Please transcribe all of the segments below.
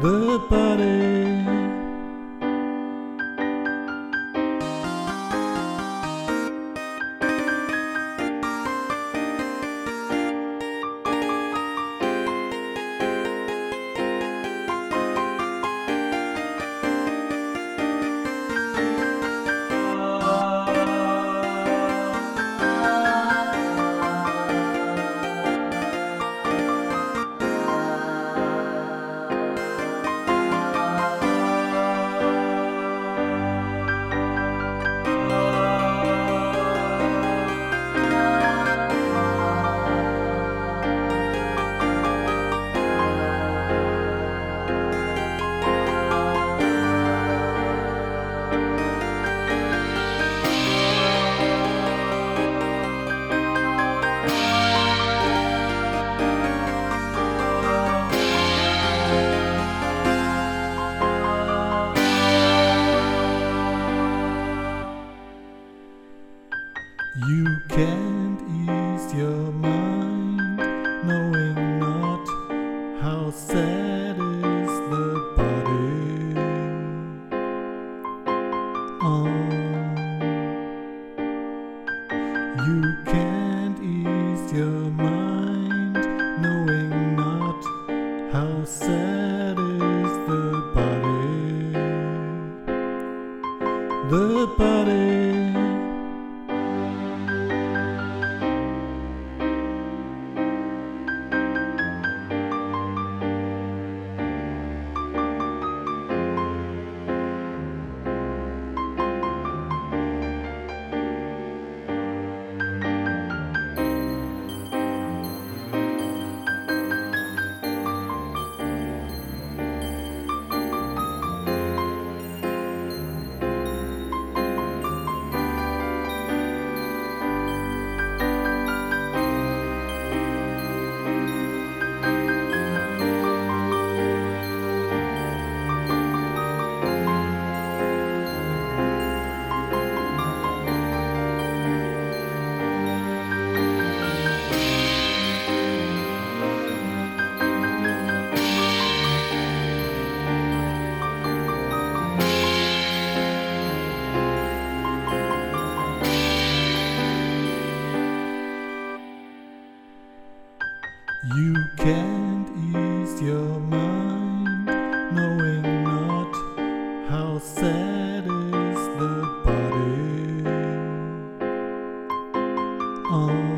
The body. You can't ease your mind, knowing not how sad is the body. Um,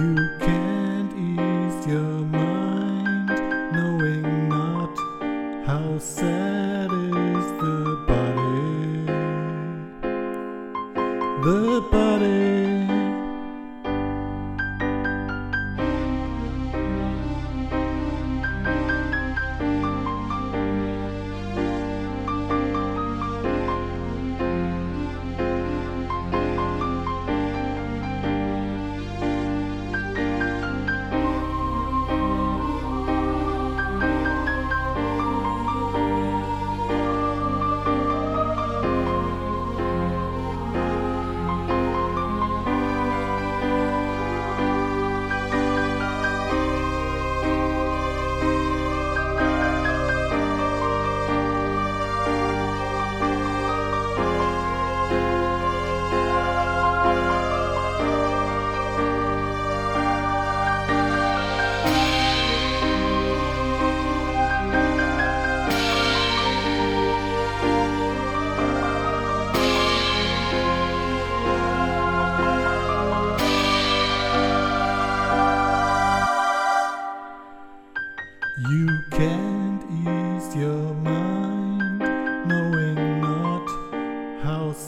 you can't ease your mind, knowing not how sad is the body. The body.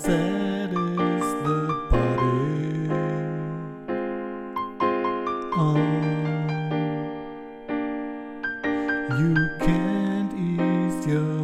Sad is the body. Um, you can't ease your